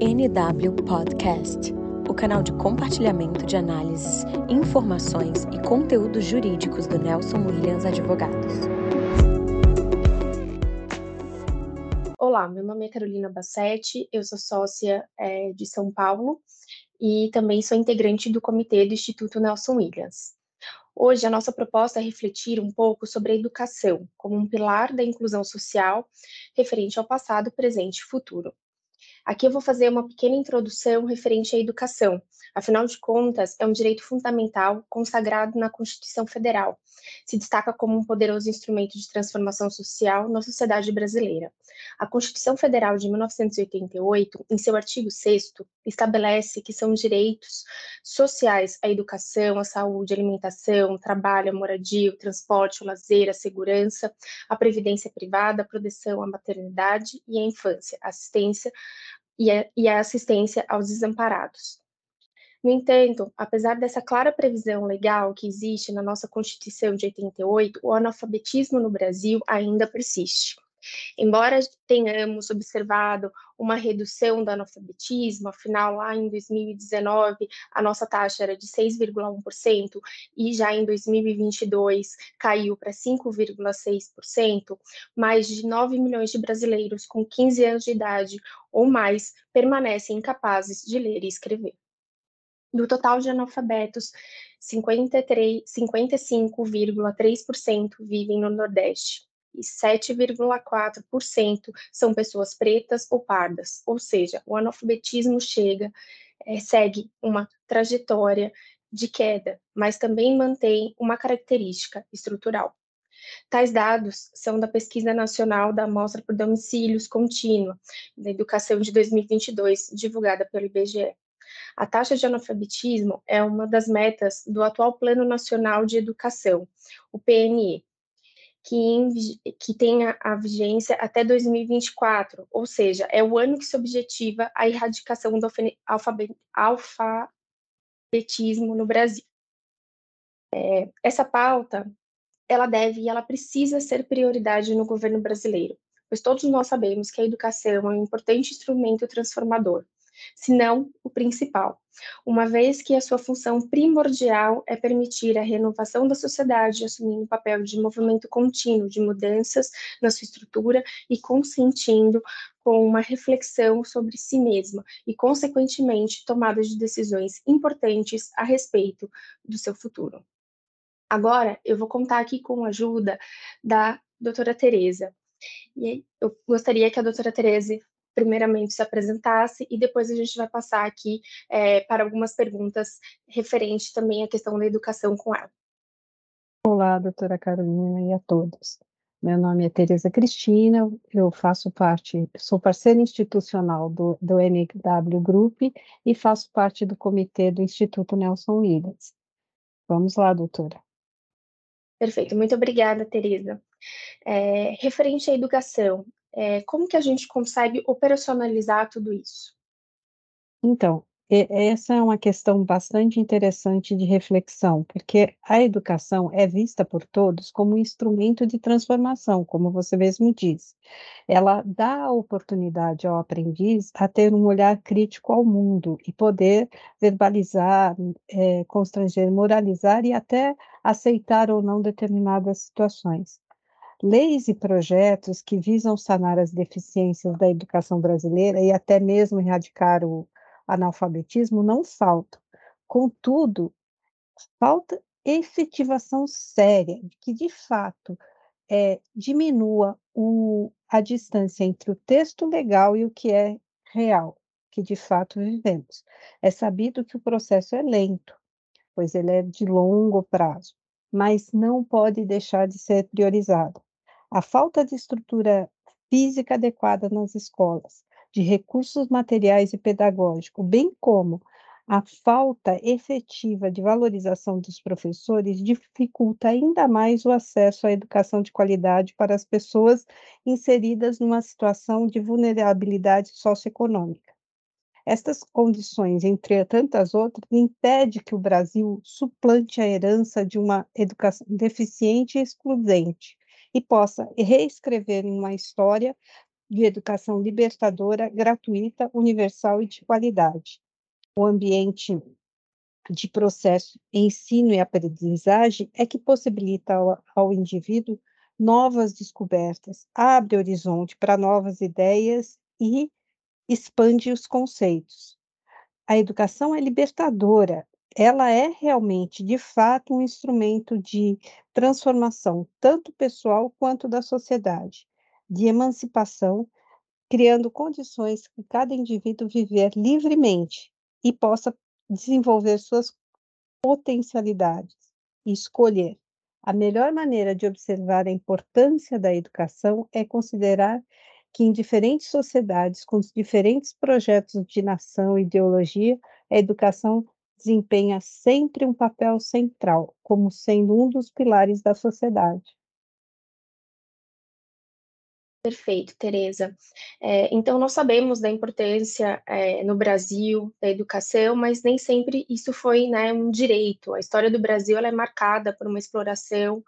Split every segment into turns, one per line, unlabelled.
NW Podcast, o canal de compartilhamento de análises, informações e conteúdos jurídicos do Nelson Williams Advogados.
Olá, meu nome é Carolina Bassetti, eu sou sócia é, de São Paulo e também sou integrante do comitê do Instituto Nelson Williams. Hoje, a nossa proposta é refletir um pouco sobre a educação como um pilar da inclusão social referente ao passado, presente e futuro. Aqui eu vou fazer uma pequena introdução referente à educação. Afinal de contas, é um direito fundamental consagrado na Constituição Federal. Se destaca como um poderoso instrumento de transformação social na sociedade brasileira. A Constituição Federal de 1988, em seu artigo 6 estabelece que são direitos sociais a educação, a saúde, a alimentação, trabalho, a moradia, o transporte, o lazer, a segurança, a previdência privada, a proteção à maternidade e à infância, assistência e a, assistência aos desamparados. No entanto, apesar dessa clara previsão legal que existe na nossa Constituição de 88, o analfabetismo no Brasil ainda persiste. Embora tenhamos observado uma redução do analfabetismo, afinal, lá em 2019, a nossa taxa era de 6,1% e já em 2022 caiu para 5,6%, mais de 9 milhões de brasileiros com 15 anos de idade ou mais permanecem incapazes de ler e escrever. Do total de analfabetos, 55,3% vivem no Nordeste e 7,4% são pessoas pretas ou pardas, ou seja, o analfabetismo chega, é, segue uma trajetória de queda, mas também mantém uma característica estrutural. Tais dados são da Pesquisa Nacional da Amostra por Domicílios Contínua, da Educação de 2022, divulgada pelo IBGE. A taxa de analfabetismo é uma das metas do atual Plano Nacional de Educação, o PNE, que, que tem a, a, vigência até 2024, ou seja, é o ano que se objetiva a erradicação do alfabetismo no Brasil. É, essa pauta, ela deve e ela precisa ser prioridade no governo brasileiro, pois todos nós sabemos que a educação é um importante instrumento transformador se não o principal, uma vez que a sua função primordial é permitir a renovação da sociedade, assumindo o papel de movimento contínuo de mudanças na sua estrutura e consentindo com uma reflexão sobre si mesma e, consequentemente, tomada de decisões importantes a respeito do seu futuro. Agora, eu vou contar aqui com a ajuda da doutora Tereza. E eu gostaria que a doutora Tereza primeiramente se apresentasse e depois a gente vai passar aqui é, para algumas perguntas referentes também à questão da educação com ela.
Olá, doutora Carolina e a todos. Meu nome é Tereza Cristina, eu faço parte, sou parceira institucional do, do NW Group e faço parte do comitê do Instituto Nelson Williams. Vamos lá, doutora.
Perfeito, muito obrigada, Tereza. É, referente à educação, é, como que a gente consegue operacionalizar tudo isso?
Então, essa é uma questão bastante interessante de reflexão, porque a educação é vista por todos como um instrumento de transformação, como você mesmo disse. Ela dá a oportunidade ao aprendiz a ter um olhar crítico ao mundo e poder verbalizar, é, constranger, moralizar e até aceitar ou não determinadas situações. Leis e projetos que visam sanar as deficiências da educação brasileira e até mesmo erradicar o analfabetismo não faltam. Contudo, falta efetivação séria, que de fato é, diminua o, a distância entre o texto legal e o que é real, que de fato vivemos. É sabido que o processo é lento, pois ele é de longo prazo, mas não pode deixar de ser priorizado a falta de estrutura física adequada nas escolas, de recursos materiais e pedagógicos, bem como a falta efetiva de valorização dos professores dificulta ainda mais o acesso à educação de qualidade para as pessoas inseridas numa situação de vulnerabilidade socioeconômica. Estas condições, entre tantas outras, impede que o Brasil suplante a herança de uma educação deficiente e excludente, e possa reescrever uma história de educação libertadora, gratuita, universal e de qualidade. O ambiente de processo, ensino e aprendizagem é que possibilita ao, ao indivíduo novas descobertas, abre horizonte para novas ideias e expande os conceitos. A educação é libertadora, ela é realmente, de fato, um instrumento de transformação, tanto pessoal quanto da sociedade, de emancipação, criando condições que cada indivíduo viver livremente e possa desenvolver suas potencialidades e escolher. A melhor maneira de observar a importância da educação é considerar que em diferentes sociedades, com diferentes projetos de nação e ideologia, a educação desempenha sempre um papel central, como sendo um dos pilares da sociedade.
Perfeito, Tereza. É, então, nós sabemos da importância é, no Brasil da educação, mas nem sempre isso foi né, um direito. A história do Brasil é marcada por uma exploração,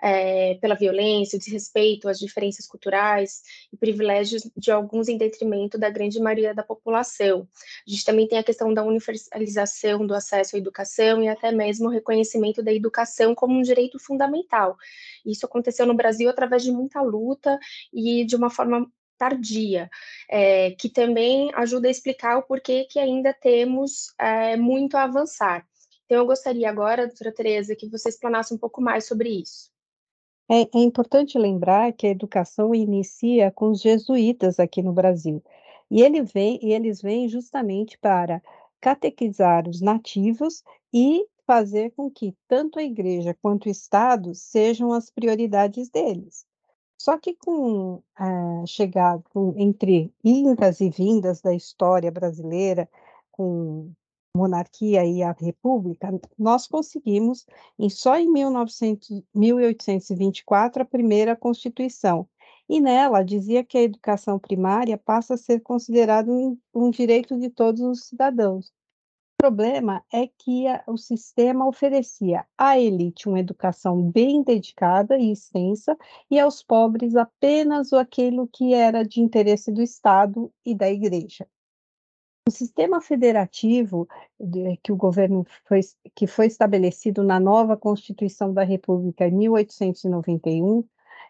é, pela violência, desrespeito às diferenças culturais e privilégios de alguns em detrimento da grande maioria da população. A gente também tem a questão da universalização do acesso à educação e até mesmo o reconhecimento da educação como um direito fundamental. Isso aconteceu no Brasil através de muita luta e de uma forma tardia, é, que também ajuda a explicar o porquê que ainda temos é, muito a avançar. Então, eu gostaria agora, doutora Tereza, que você explanasse um pouco mais sobre isso.
É, é, importante lembrar que a educação inicia com os jesuítas aqui no Brasil. E, ele vem, e eles vêm justamente para catequizar os nativos e fazer com que tanto a igreja quanto o Estado sejam as prioridades deles. Só que com a chegada entre indas e vindas da história brasileira, com monarquia e a república, nós conseguimos, em, só em 1900, 1824, a primeira Constituição. E nela dizia que a educação primária passa a ser considerada um, um direito de todos os cidadãos problema é que a, o sistema oferecia à elite uma educação bem dedicada e extensa, e aos pobres apenas aquilo que era de interesse do Estado e da Igreja. O sistema federativo de, que o governo foi, que foi estabelecido na nova Constituição da República em 1891,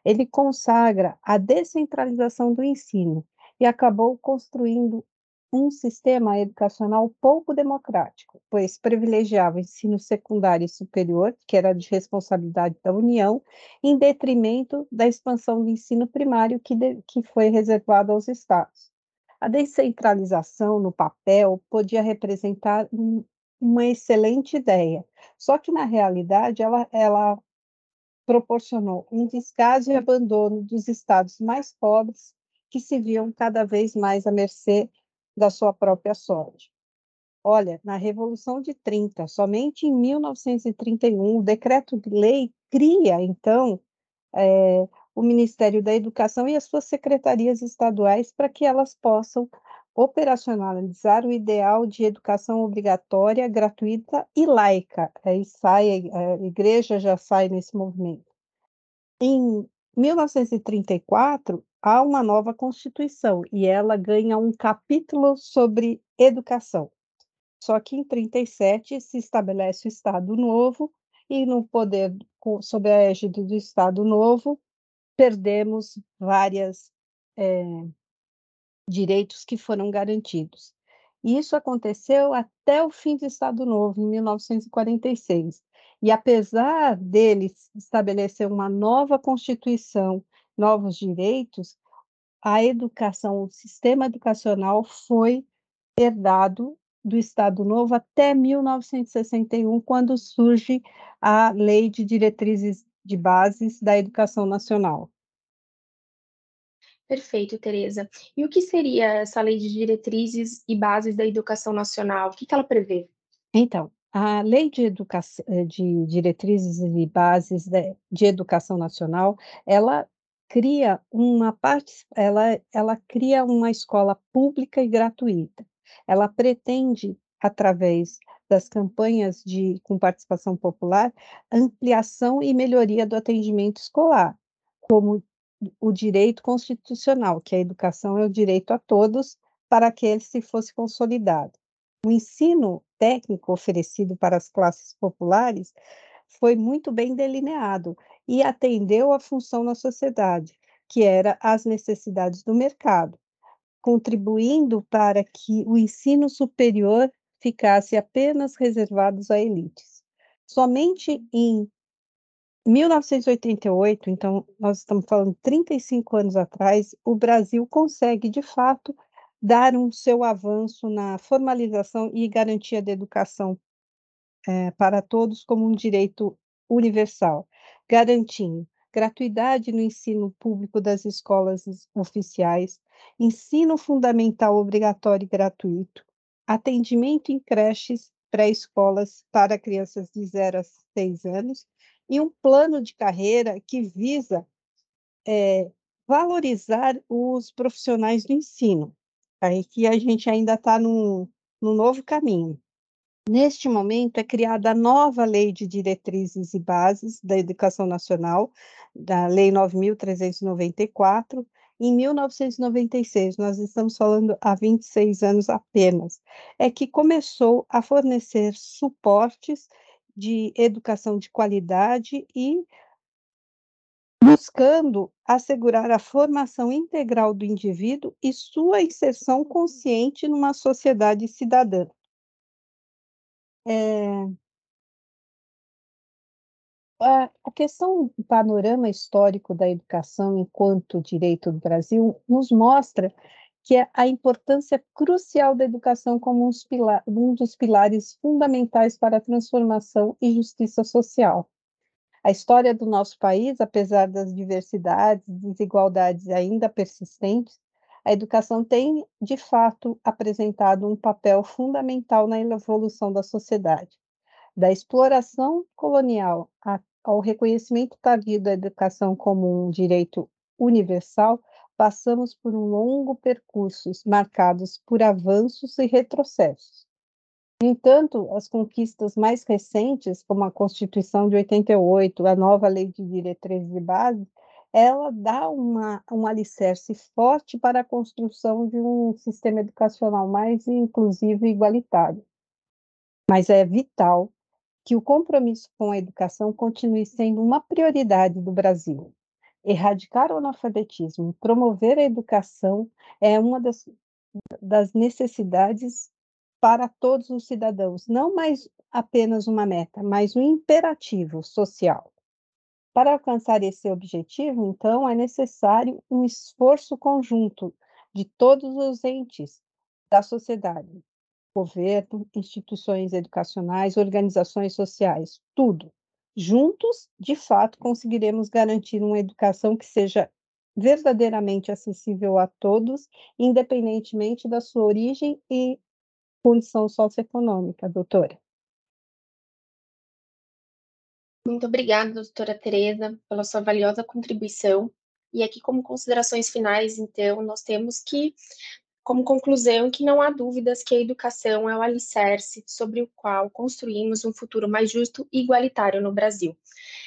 ele consagra a descentralização do ensino e acabou construindo um sistema educacional pouco democrático, pois privilegiava o ensino secundário e superior, que era de responsabilidade da União, em detrimento da expansão do ensino primário, que, de, que foi reservado aos estados. A descentralização, no papel, podia representar um, uma excelente ideia, só que, na realidade, ela, ela proporcionou um descaso e abandono dos estados mais pobres, que se viam cada vez mais à mercê da sua própria sorte. Olha, na Revolução de 30, somente em 1931, o decreto de lei cria, então, é, o Ministério da Educação e as suas secretarias estaduais para que elas possam operacionalizar o ideal de educação obrigatória, gratuita e laica. Aí sai, a igreja já sai nesse movimento. Em 1934, há uma nova Constituição e ela ganha um capítulo sobre educação. Só que em 37 se estabelece o Estado Novo e no poder sob a égide do Estado Novo perdemos vários é, direitos que foram garantidos. Isso aconteceu até o fim do Estado Novo, em 1946. E apesar deles estabelecer uma nova Constituição novos direitos, a educação, o sistema educacional foi herdado do Estado Novo até 1961, quando surge a Lei de Diretrizes de Bases da Educação Nacional.
Perfeito, Tereza. E o que seria essa Lei de Diretrizes e Bases da Educação Nacional? O que, que ela prevê?
Então, a Lei de, Educação, de Diretrizes e Bases de Educação Nacional, ela cria uma parte, ela, ela cria uma escola pública e gratuita. Ela pretende, através das campanhas de com participação popular, ampliação e melhoria do atendimento escolar, como o direito constitucional, que a educação é o direito a todos para que ele se fosse consolidado. O ensino técnico oferecido para as classes populares foi muito bem delineado e atendeu à função na sociedade, que era as necessidades do mercado, contribuindo para que o ensino superior ficasse apenas reservado a elites. Somente em 1988, então nós estamos falando 35 anos atrás, o Brasil consegue de fato dar um seu avanço na formalização e garantia da educação é, para todos como um direito universal, garantindo gratuidade no ensino público das escolas oficiais, ensino fundamental obrigatório e gratuito, atendimento em creches pré-escolas para crianças de 0 a 6 anos e um plano de carreira que visa é, valorizar os profissionais do ensino. Aí que a gente ainda está num, num novo caminho. Neste momento, é criada a nova Lei de Diretrizes e Bases da Educação Nacional, da Lei 9.394, em 1996, nós estamos falando há 26 anos apenas, é que começou a fornecer suportes de educação de qualidade e buscando assegurar a formação integral do indivíduo e sua inserção consciente numa sociedade cidadã. É, a questão do panorama histórico da educação enquanto direito do Brasil nos mostra que é a importância crucial da educação como um dos pilares fundamentais para a transformação e justiça social. A história do nosso país, apesar das diversidades e desigualdades ainda persistentes, a educação tem, de fato, apresentado um papel fundamental na evolução da sociedade. Da exploração colonial ao reconhecimento tardio da educação como um direito universal, passamos por um longo percurso marcados por avanços e retrocessos. No entanto, as conquistas mais recentes, como a Constituição de 88, a nova Lei de Diretrizes de Base, ela dá uma, um alicerce forte para a construção de um sistema educacional mais inclusivo e igualitário. Mas é vital que o compromisso com a educação continue sendo uma prioridade do Brasil. Erradicar o analfabetismo, promover a educação é uma das, das necessidades para todos os cidadãos, não mais apenas uma meta, mas um imperativo social. Para alcançar esse objetivo, então, é necessário um esforço conjunto de todos os entes da sociedade, governo, instituições educacionais, organizações sociais, tudo. Juntos, de fato, conseguiremos garantir uma educação que seja verdadeiramente acessível a todos, independentemente da sua origem e condição socioeconômica, doutora.
Muito obrigada, doutora Tereza, pela sua valiosa contribuição. E aqui, como considerações finais, então, nós temos que, como conclusão, que não há dúvidas que a educação é o alicerce sobre o qual construímos um futuro mais justo e igualitário no Brasil.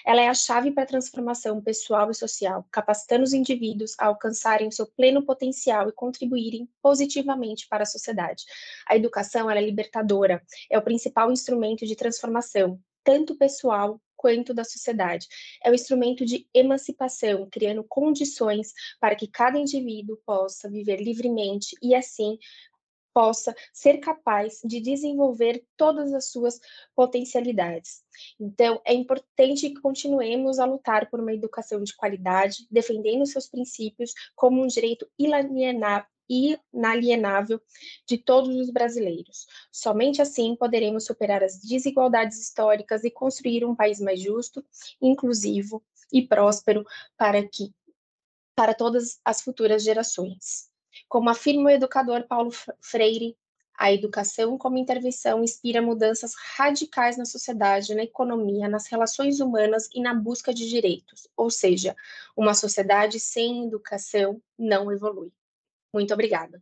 Ela é a chave para a transformação pessoal e social, capacitando os indivíduos a alcançarem o seu pleno potencial e contribuírem positivamente para a sociedade. A educação é libertadora, é o principal instrumento de transformação, tanto pessoal quanto da sociedade. É um instrumento de emancipação, criando condições para que cada indivíduo possa viver livremente e assim possa ser capaz de desenvolver todas as suas potencialidades. Então, é importante que continuemos a lutar por uma educação de qualidade, defendendo seus princípios como um direito inalienável de todos os brasileiros. Somente assim poderemos superar as desigualdades históricas e construir um país mais justo, inclusivo e próspero para que para todas as futuras gerações. Como afirma o educador Paulo Freire, a educação como intervenção inspira mudanças radicais na sociedade, na economia, nas relações humanas e na busca de direitos. Ou seja, uma sociedade sem educação não evolui. Muito obrigada.